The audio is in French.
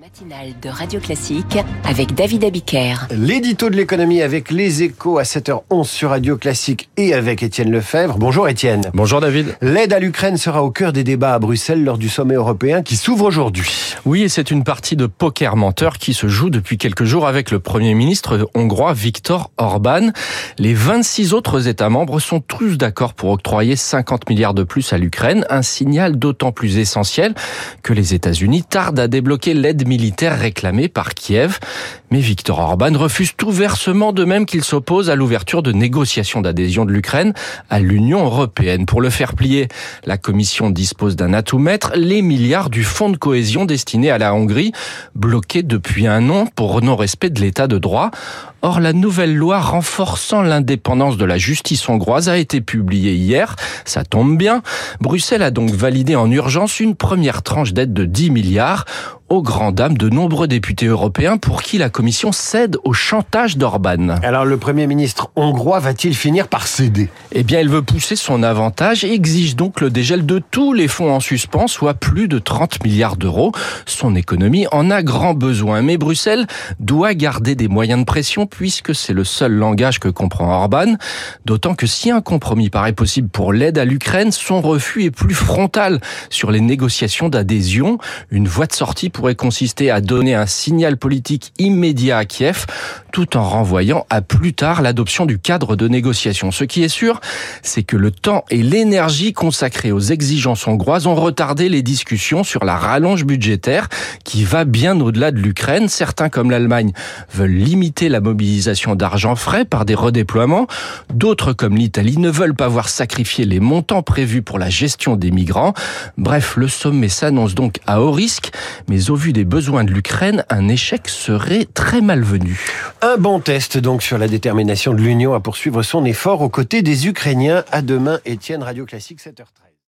matinale de Radio Classique avec David Abiker. L'édito de l'économie avec les échos à 7h11 sur Radio Classique et avec Étienne Lefebvre. Bonjour Étienne. Bonjour David. L'aide à l'Ukraine sera au cœur des débats à Bruxelles lors du sommet européen qui s'ouvre aujourd'hui. Oui, et c'est une partie de poker menteur qui se joue depuis quelques jours avec le Premier ministre hongrois Viktor Orban. Les 26 autres États membres sont tous d'accord pour octroyer 50 milliards de plus à l'Ukraine, un signal d'autant plus essentiel que les États-Unis tardent à débloquer l'aide militaire réclamée par Kiev. Mais Viktor Orban refuse tout versement de même qu'il s'oppose à l'ouverture de négociations d'adhésion de l'Ukraine à l'Union européenne. Pour le faire plier, la Commission dispose d'un atout maître, les milliards du fonds de cohésion destiné à la Hongrie, bloqué depuis un an pour non-respect de l'état de droit. Or, la nouvelle loi renforçant l'indépendance de la justice hongroise a été publiée hier. Ça tombe bien. Bruxelles a donc validé en urgence une première tranche d'aide de 10 milliards aux grand dames de nombreux députés européens pour qui la Commission cède au chantage d'Orban. Alors le Premier ministre hongrois va-t-il finir par céder? Eh bien, il veut pousser son avantage et exige donc le dégel de tous les fonds en suspens, soit plus de 30 milliards d'euros. Son économie en a grand besoin, mais Bruxelles doit garder des moyens de pression puisque c'est le seul langage que comprend Orban. D'autant que si un compromis paraît possible pour l'aide à l'Ukraine, son refus est plus frontal sur les négociations d'adhésion. Une voie de sortie pourrait consister à donner un signal politique immédiat à Kiev, tout en renvoyant à plus tard l'adoption du cadre de négociation. Ce qui est sûr, c'est que le temps et l'énergie consacrés aux exigences hongroises ont retardé les discussions sur la rallonge budgétaire qui va bien au-delà de l'Ukraine. Certains, comme l'Allemagne, veulent limiter la mobilisation d'argent frais par des redéploiements. D'autres, comme l'Italie, ne veulent pas voir sacrifier les montants prévus pour la gestion des migrants. Bref, le sommet s'annonce donc à haut risque, au vu des besoins de l'Ukraine, un échec serait très malvenu. Un bon test donc sur la détermination de l'Union à poursuivre son effort aux côtés des Ukrainiens. À demain, Étienne Radio Classique 7h13.